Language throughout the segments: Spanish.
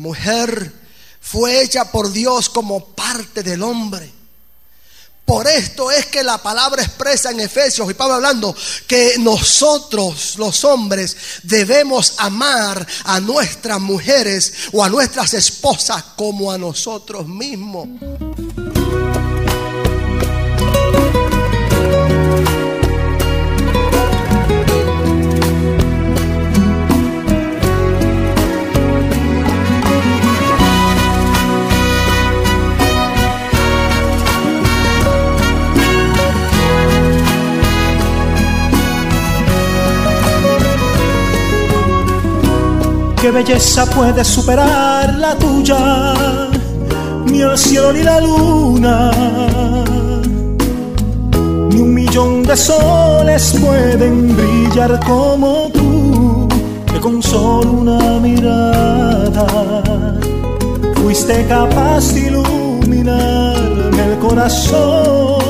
mujer fue hecha por Dios como parte del hombre. Por esto es que la palabra expresa en Efesios y Pablo hablando que nosotros los hombres debemos amar a nuestras mujeres o a nuestras esposas como a nosotros mismos. ¿Qué belleza puede superar la tuya? Ni el cielo ni la luna, ni un millón de soles pueden brillar como tú, que con solo una mirada fuiste capaz de iluminarme el corazón.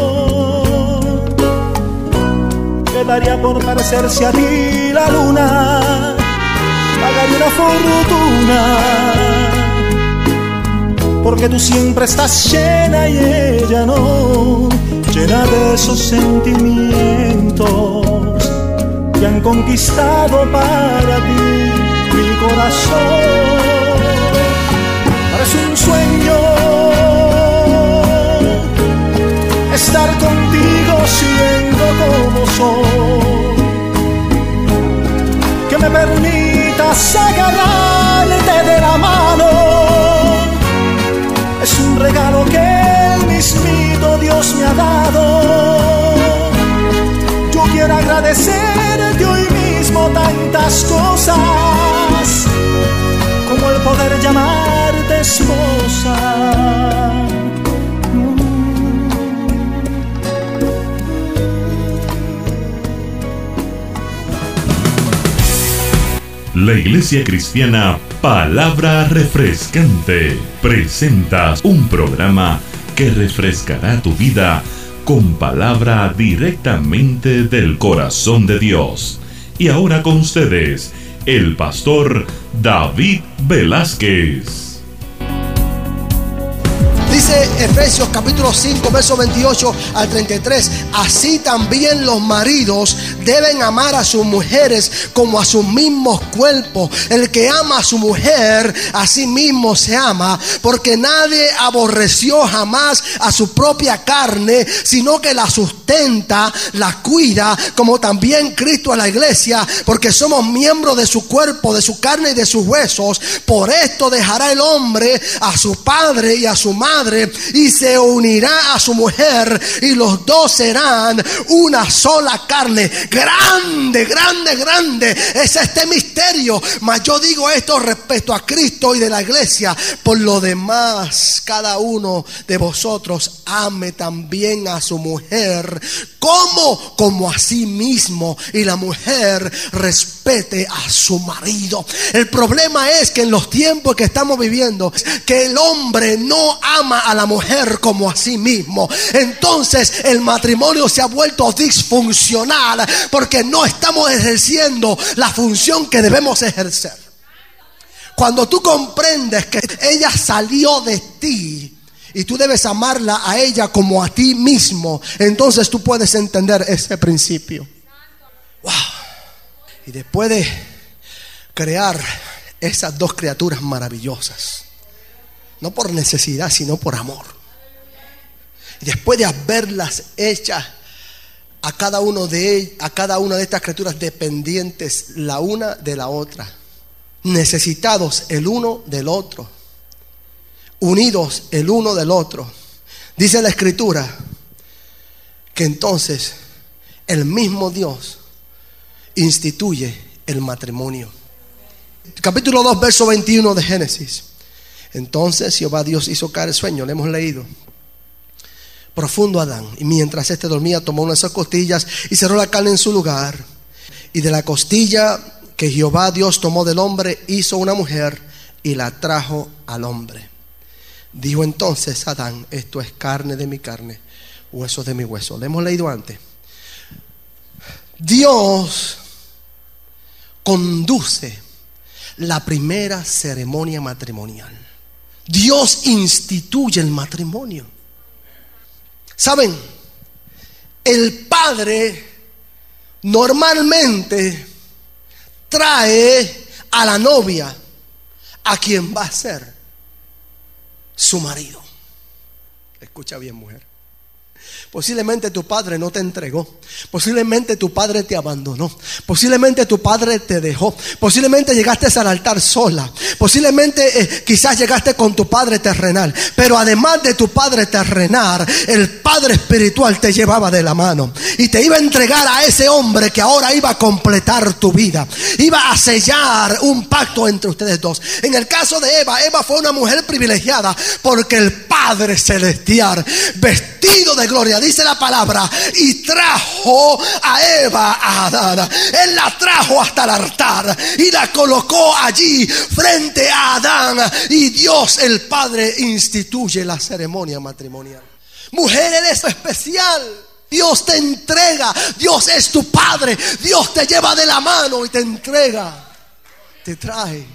Quedaría por parecerse a ti la luna pagaría una fortuna. Porque tú siempre estás llena y ella no, llena de esos sentimientos que han conquistado para ti mi corazón. Parece un sueño cosas, como el poder llamarte esposa La Iglesia Cristiana Palabra Refrescante presenta un programa que refrescará tu vida con palabra directamente del corazón de Dios. Y ahora con ustedes, el pastor David Velázquez. Efesios capítulo 5, verso 28 al 33. Así también los maridos deben amar a sus mujeres como a sus mismos cuerpos. El que ama a su mujer, a sí mismo se ama, porque nadie aborreció jamás a su propia carne, sino que la sustenta, la cuida, como también Cristo a la iglesia, porque somos miembros de su cuerpo, de su carne y de sus huesos. Por esto dejará el hombre a su padre y a su madre y se unirá a su mujer y los dos serán una sola carne. Grande, grande, grande es este misterio. Mas yo digo esto respecto a Cristo y de la iglesia. Por lo demás, cada uno de vosotros ame también a su mujer como como a sí mismo y la mujer respete a su marido. El problema es que en los tiempos que estamos viviendo que el hombre no ama a la mujer como a sí mismo. Entonces el matrimonio se ha vuelto disfuncional porque no estamos ejerciendo la función que debemos ejercer. Cuando tú comprendes que ella salió de ti, y tú debes amarla a ella como a ti mismo, entonces tú puedes entender ese principio. Y después de crear esas dos criaturas maravillosas, no por necesidad, sino por amor. Y después de haberlas hechas a cada uno de a cada una de estas criaturas dependientes la una de la otra, necesitados el uno del otro, unidos el uno del otro. Dice la escritura que entonces el mismo Dios instituye el matrimonio. Capítulo 2, verso 21 de Génesis. Entonces Jehová Dios hizo caer el sueño, le hemos leído. Profundo Adán. Y mientras éste dormía, tomó unas costillas y cerró la carne en su lugar. Y de la costilla que Jehová Dios tomó del hombre, hizo una mujer y la trajo al hombre. Dijo entonces Adán, esto es carne de mi carne, hueso de mi hueso. Le hemos leído antes. Dios conduce la primera ceremonia matrimonial. Dios instituye el matrimonio. ¿Saben? El padre normalmente trae a la novia a quien va a ser su marido. Escucha bien, mujer. Posiblemente tu padre no te entregó. Posiblemente tu padre te abandonó. Posiblemente tu padre te dejó. Posiblemente llegaste al altar sola. Posiblemente eh, quizás llegaste con tu padre terrenal. Pero además de tu padre terrenal, el padre espiritual te llevaba de la mano. Y te iba a entregar a ese hombre que ahora iba a completar tu vida. Iba a sellar un pacto entre ustedes dos. En el caso de Eva, Eva fue una mujer privilegiada porque el Padre Celestial, vestido de gloria, dice la palabra, y trajo a Eva a Adán. Él la trajo hasta el altar y la colocó allí frente a Adán. Y Dios el Padre instituye la ceremonia matrimonial. Mujer, eres especial. Dios te entrega. Dios es tu Padre. Dios te lleva de la mano y te entrega. Te trae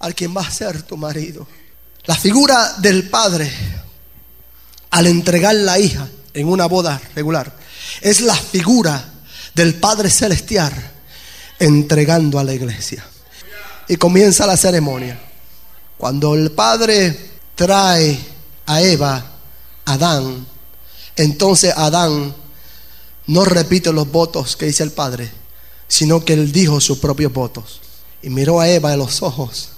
al quien va a ser tu marido. La figura del Padre al entregar la hija en una boda regular. Es la figura del Padre Celestial entregando a la iglesia. Y comienza la ceremonia. Cuando el Padre trae a Eva, Adán, entonces Adán no repite los votos que dice el Padre, sino que él dijo sus propios votos. Y miró a Eva en los ojos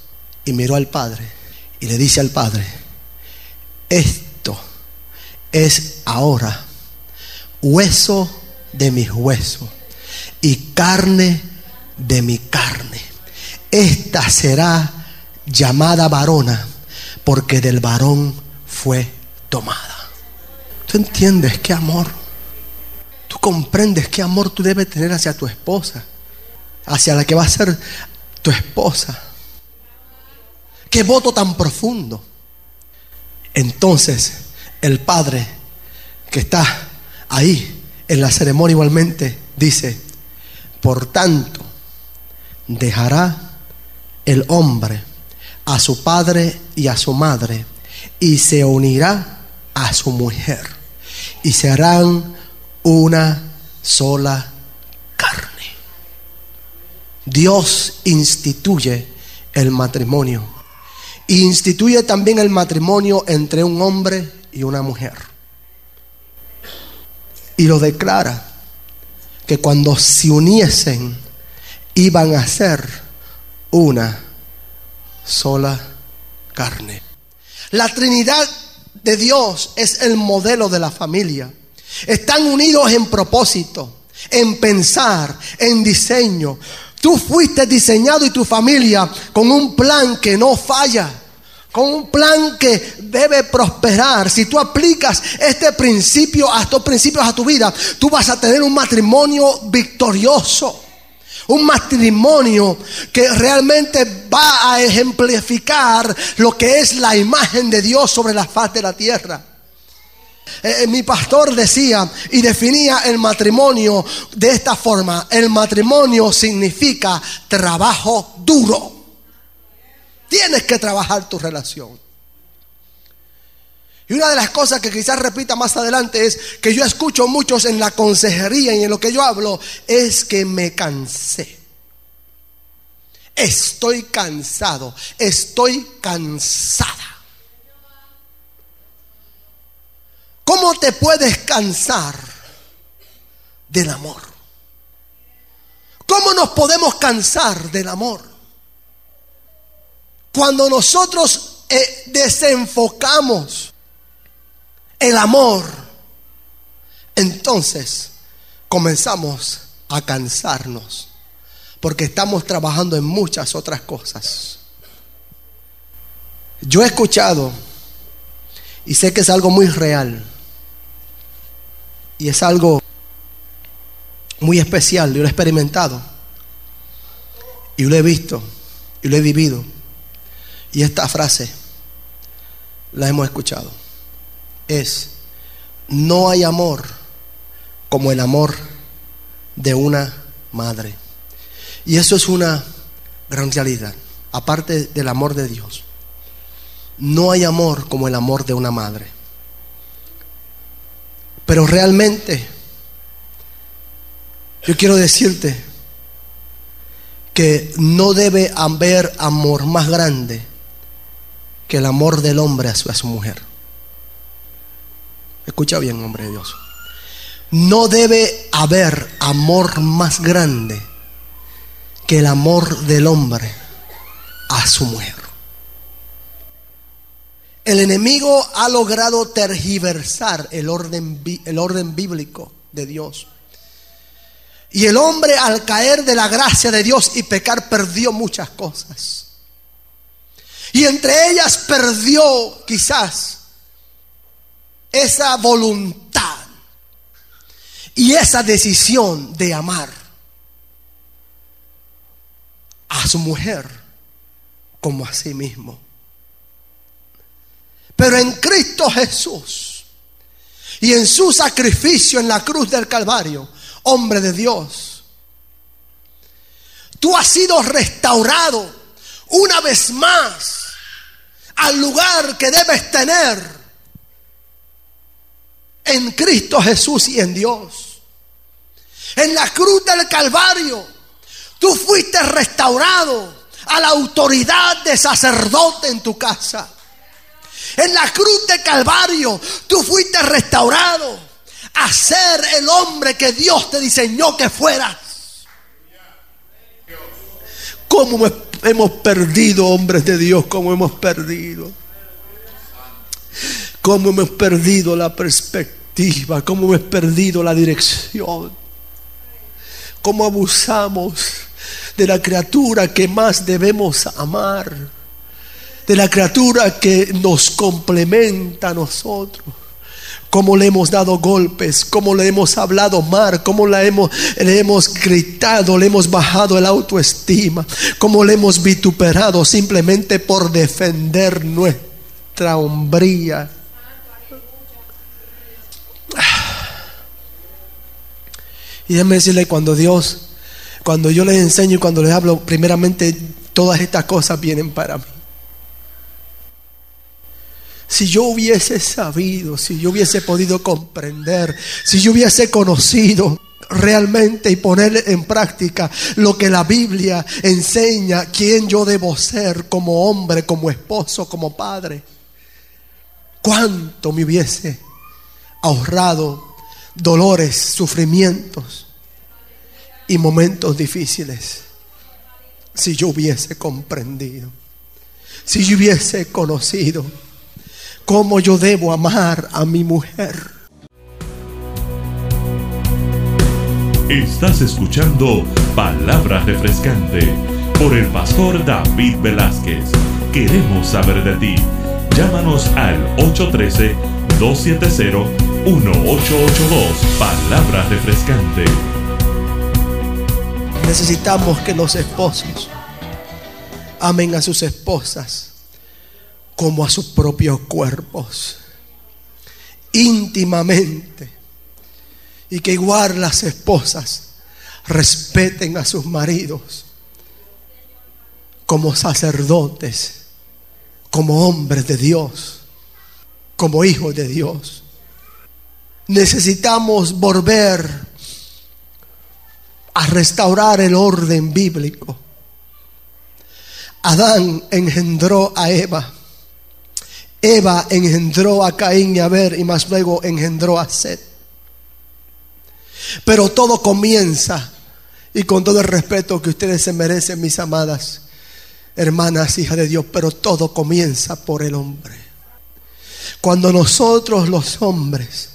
y miró al Padre y le dice al Padre, es ahora hueso de mis huesos y carne de mi carne. Esta será llamada varona porque del varón fue tomada. ¿Tú entiendes qué amor? ¿Tú comprendes qué amor tú debes tener hacia tu esposa? Hacia la que va a ser tu esposa. Qué voto tan profundo. Entonces, el Padre que está ahí en la ceremonia igualmente dice, por tanto, dejará el hombre a su padre y a su madre y se unirá a su mujer y se harán una sola carne. Dios instituye el matrimonio. Instituye también el matrimonio entre un hombre y una mujer. Y lo declara que cuando se uniesen iban a ser una sola carne. La Trinidad de Dios es el modelo de la familia. Están unidos en propósito, en pensar, en diseño. Tú fuiste diseñado y tu familia con un plan que no falla con un plan que debe prosperar. Si tú aplicas este principio a estos principios a tu vida, tú vas a tener un matrimonio victorioso. Un matrimonio que realmente va a ejemplificar lo que es la imagen de Dios sobre la faz de la tierra. Eh, eh, mi pastor decía y definía el matrimonio de esta forma. El matrimonio significa trabajo duro. Tienes que trabajar tu relación. Y una de las cosas que quizás repita más adelante es que yo escucho muchos en la consejería y en lo que yo hablo es que me cansé. Estoy cansado, estoy cansada. ¿Cómo te puedes cansar del amor? ¿Cómo nos podemos cansar del amor? Cuando nosotros eh, desenfocamos el amor, entonces comenzamos a cansarnos, porque estamos trabajando en muchas otras cosas. Yo he escuchado, y sé que es algo muy real, y es algo muy especial, yo lo he experimentado, y lo he visto, y lo he vivido. Y esta frase la hemos escuchado. Es, no hay amor como el amor de una madre. Y eso es una gran realidad. aparte del amor de Dios, no hay amor como el amor de una madre. Pero realmente, yo quiero decirte que no debe haber amor más grande que el amor del hombre a su, mujer. Escucha bien, hombre de Dios. No debe haber amor más grande que el amor del hombre a su mujer. El enemigo ha logrado tergiversar el orden, el orden bíblico de Dios. Y el hombre al caer de la gracia de Dios y pecar perdió muchas cosas. Y entre ellas perdió quizás esa voluntad y esa decisión de amar a su mujer como a sí mismo. Pero en Cristo Jesús y en su sacrificio en la cruz del Calvario, hombre de Dios, tú has sido restaurado una vez más al lugar que debes tener en Cristo Jesús y en Dios. En la cruz del Calvario, tú fuiste restaurado a la autoridad de sacerdote en tu casa. En la cruz de Calvario tú fuiste restaurado a ser el hombre que Dios te diseñó que fueras. ¿Cómo hemos perdido, hombres de Dios? ¿Cómo hemos perdido? ¿Cómo hemos perdido la perspectiva? ¿Cómo hemos perdido la dirección? ¿Cómo abusamos de la criatura que más debemos amar? de la criatura que nos complementa a nosotros. Cómo le hemos dado golpes, cómo le hemos hablado mal, cómo le hemos, le hemos gritado, le hemos bajado el autoestima, cómo le hemos vituperado simplemente por defender nuestra hombría. Y déjeme decirle, cuando Dios, cuando yo les enseño y cuando les hablo, primeramente todas estas cosas vienen para mí. Si yo hubiese sabido, si yo hubiese podido comprender, si yo hubiese conocido realmente y poner en práctica lo que la Biblia enseña, quién yo debo ser como hombre, como esposo, como padre, cuánto me hubiese ahorrado dolores, sufrimientos y momentos difíciles si yo hubiese comprendido, si yo hubiese conocido cómo yo debo amar a mi mujer. Estás escuchando Palabra Refrescante por el pastor David Velázquez. Queremos saber de ti. Llámanos al 813-270-1882. Palabra Refrescante. Necesitamos que los esposos amen a sus esposas como a sus propios cuerpos, íntimamente. Y que igual las esposas respeten a sus maridos como sacerdotes, como hombres de Dios, como hijos de Dios. Necesitamos volver a restaurar el orden bíblico. Adán engendró a Eva Eva engendró a Caín y a Ver y más luego engendró a Seth. Pero todo comienza, y con todo el respeto que ustedes se merecen, mis amadas hermanas, hijas de Dios, pero todo comienza por el hombre. Cuando nosotros los hombres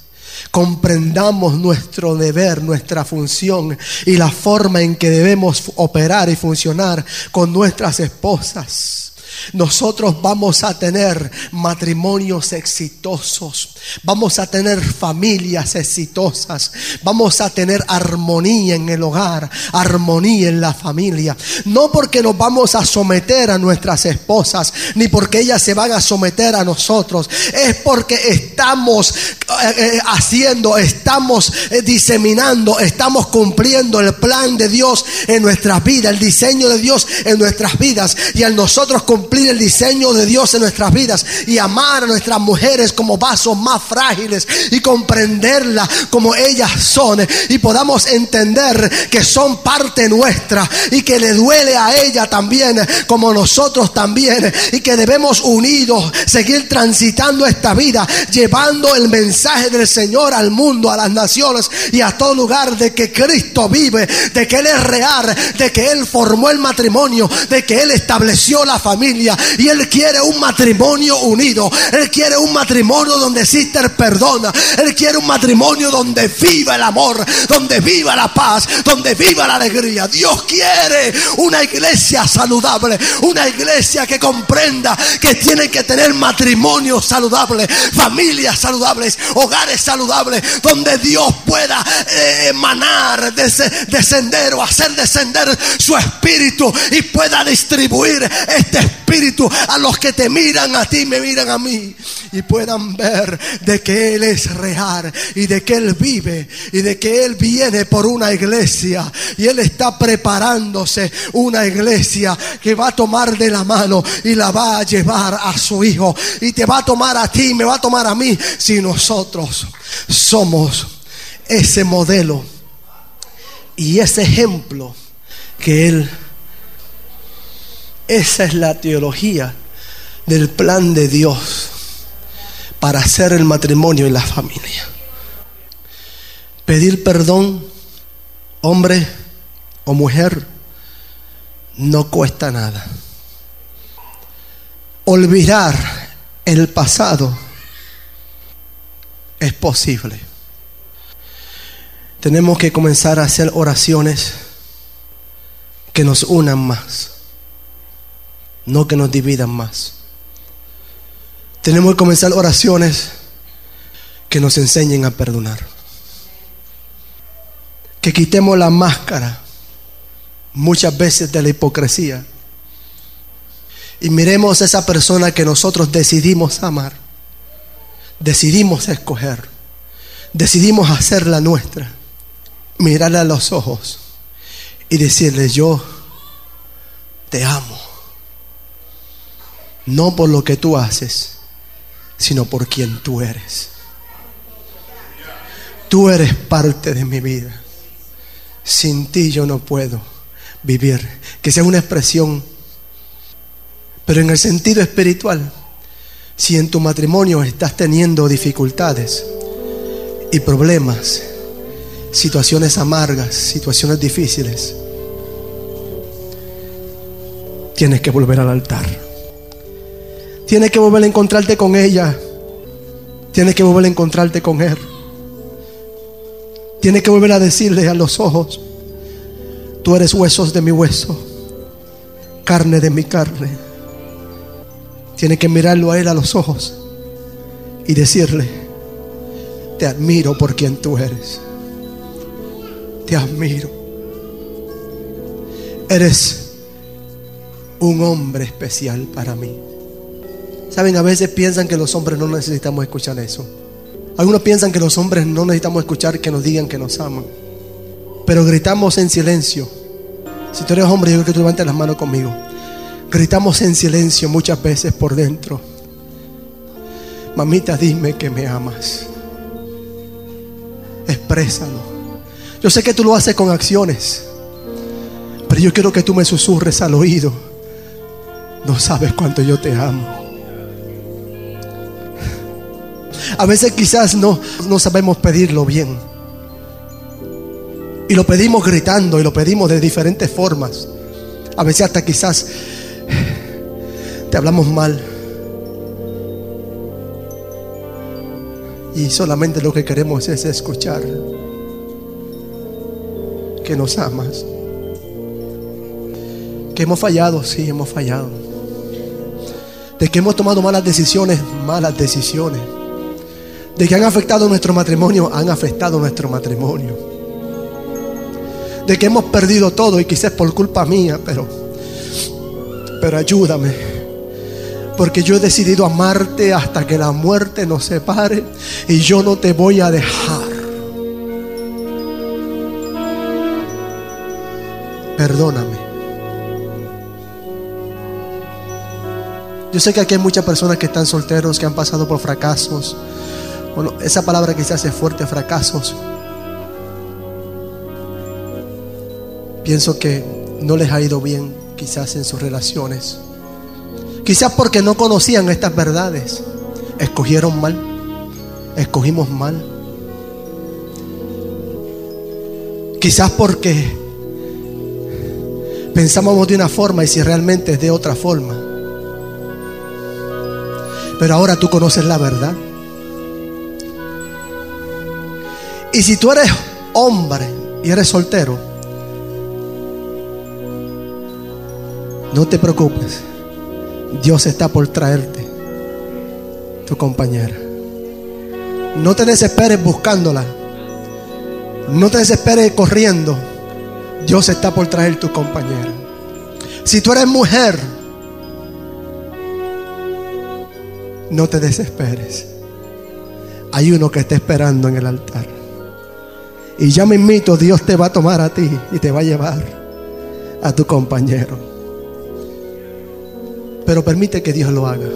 comprendamos nuestro deber, nuestra función y la forma en que debemos operar y funcionar con nuestras esposas, nosotros vamos a tener matrimonios exitosos. Vamos a tener familias exitosas. Vamos a tener armonía en el hogar, armonía en la familia. No porque nos vamos a someter a nuestras esposas, ni porque ellas se van a someter a nosotros. Es porque estamos eh, eh, haciendo, estamos eh, diseminando, estamos cumpliendo el plan de Dios en nuestras vidas, el diseño de Dios en nuestras vidas. Y al nosotros cumplir el diseño de Dios en nuestras vidas y amar a nuestras mujeres como vasos más frágiles y comprenderla como ellas son y podamos entender que son parte nuestra y que le duele a ella también como nosotros también y que debemos unidos seguir transitando esta vida llevando el mensaje del Señor al mundo, a las naciones y a todo lugar de que Cristo vive, de que Él es real, de que Él formó el matrimonio, de que Él estableció la familia y Él quiere un matrimonio unido, Él quiere un matrimonio donde existe el perdón, Él quiere un matrimonio donde viva el amor, donde viva la paz, donde viva la alegría. Dios quiere una iglesia saludable, una iglesia que comprenda que tiene que tener matrimonio saludable, familias saludables, hogares saludables, donde Dios pueda eh, emanar, descender o hacer descender su espíritu y pueda distribuir este espíritu a los que te miran a ti, me miran a mí y puedan ver de que Él es real y de que Él vive y de que Él viene por una iglesia y Él está preparándose una iglesia que va a tomar de la mano y la va a llevar a su Hijo y te va a tomar a ti, me va a tomar a mí si nosotros somos ese modelo y ese ejemplo que Él, esa es la teología del plan de Dios para hacer el matrimonio y la familia. Pedir perdón, hombre o mujer, no cuesta nada. Olvidar el pasado es posible. Tenemos que comenzar a hacer oraciones que nos unan más, no que nos dividan más. Tenemos que comenzar oraciones que nos enseñen a perdonar. Que quitemos la máscara muchas veces de la hipocresía. Y miremos a esa persona que nosotros decidimos amar, decidimos escoger, decidimos hacerla nuestra, mirarle a los ojos y decirle yo te amo, no por lo que tú haces, sino por quien tú eres. Tú eres parte de mi vida. Sin ti yo no puedo vivir. Que sea una expresión, pero en el sentido espiritual, si en tu matrimonio estás teniendo dificultades y problemas, situaciones amargas, situaciones difíciles, tienes que volver al altar. Tienes que volver a encontrarte con ella. Tienes que volver a encontrarte con él. Tienes que volver a decirle a los ojos, tú eres huesos de mi hueso, carne de mi carne. Tienes que mirarlo a él a los ojos y decirle, te admiro por quien tú eres. Te admiro. Eres un hombre especial para mí. Saben, a veces piensan que los hombres no necesitamos escuchar eso. Algunos piensan que los hombres no necesitamos escuchar que nos digan que nos aman. Pero gritamos en silencio. Si tú eres hombre, yo creo que tú levantes las manos conmigo. Gritamos en silencio muchas veces por dentro. Mamita, dime que me amas. Exprésalo. Yo sé que tú lo haces con acciones. Pero yo quiero que tú me susurres al oído. No sabes cuánto yo te amo. A veces quizás no, no sabemos pedirlo bien. Y lo pedimos gritando y lo pedimos de diferentes formas. A veces hasta quizás te hablamos mal. Y solamente lo que queremos es escuchar que nos amas. Que hemos fallado, sí, hemos fallado. De que hemos tomado malas decisiones, malas decisiones De que han afectado nuestro matrimonio, han afectado nuestro matrimonio. De que hemos perdido todo y quizás por culpa mía, pero, pero ayúdame. Porque yo he decidido amarte hasta que la muerte nos separe y yo no te voy a dejar. Perdóname. Yo sé que aquí hay muchas personas que están solteros, que han pasado por fracasos. Bueno, esa palabra quizás es fuerte, fracasos. Pienso que no les ha ido bien quizás en sus relaciones. Quizás porque no conocían estas verdades. Escogieron mal. Escogimos mal. Quizás porque pensábamos de una forma y si realmente es de otra forma. Pero ahora tú conoces la verdad. Y si tú eres hombre y eres soltero, no te preocupes. Dios está por traerte tu compañera. No te desesperes buscándola. No te desesperes corriendo. Dios está por traer tu compañera. Si tú eres mujer, no te desesperes. Hay uno que está esperando en el altar. Y ya me invito, Dios te va a tomar a ti y te va a llevar a tu compañero. Pero permite que Dios lo haga.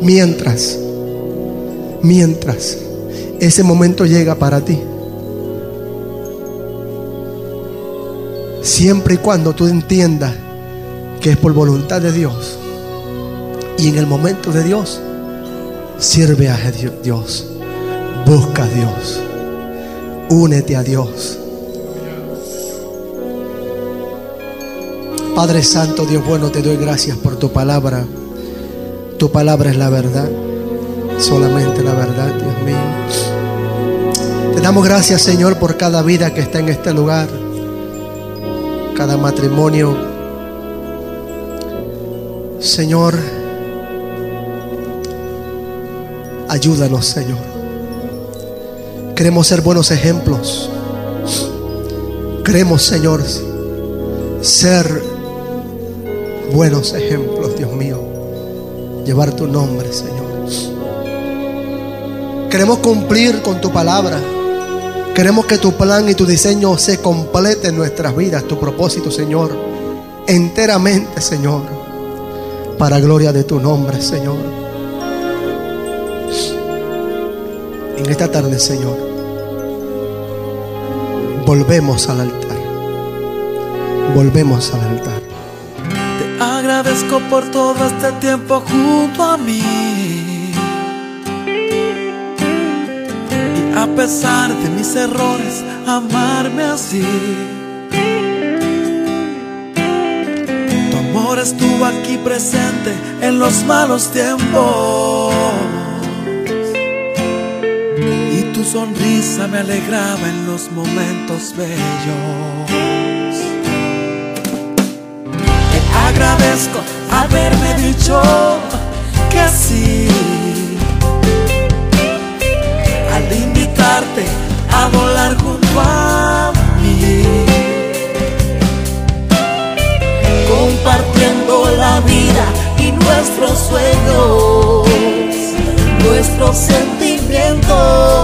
Mientras, mientras ese momento llega para ti. Siempre y cuando tú entiendas que es por voluntad de Dios y en el momento de Dios, sirve a Dios. Busca a Dios. Únete a Dios. Padre Santo, Dios bueno, te doy gracias por tu palabra. Tu palabra es la verdad. Solamente la verdad, Dios mío. Te damos gracias, Señor, por cada vida que está en este lugar. Cada matrimonio. Señor, Ayúdanos, Señor. Queremos ser buenos ejemplos. Queremos, Señor, ser buenos ejemplos, Dios mío. Llevar tu nombre, Señor. Queremos cumplir con tu palabra. Queremos que tu plan y tu diseño se complete en nuestras vidas, tu propósito, Señor. Enteramente, Señor. Para gloria de tu nombre, Señor. En esta tarde, Señor, volvemos al altar. Volvemos al altar. Te agradezco por todo este tiempo junto a mí. Y a pesar de mis errores, amarme así. Tu amor estuvo aquí presente en los malos tiempos. Sonrisa me alegraba en los momentos bellos. Te agradezco haberme dicho que sí. Al invitarte a volar junto a mí. Compartiendo la vida y nuestros sueños, nuestros sentimientos.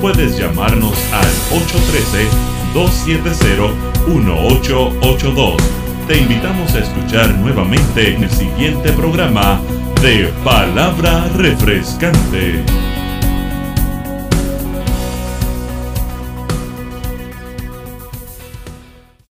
puedes llamarnos al 813-270-1882 Te invitamos a escuchar nuevamente en el siguiente programa de Palabra Refrescante.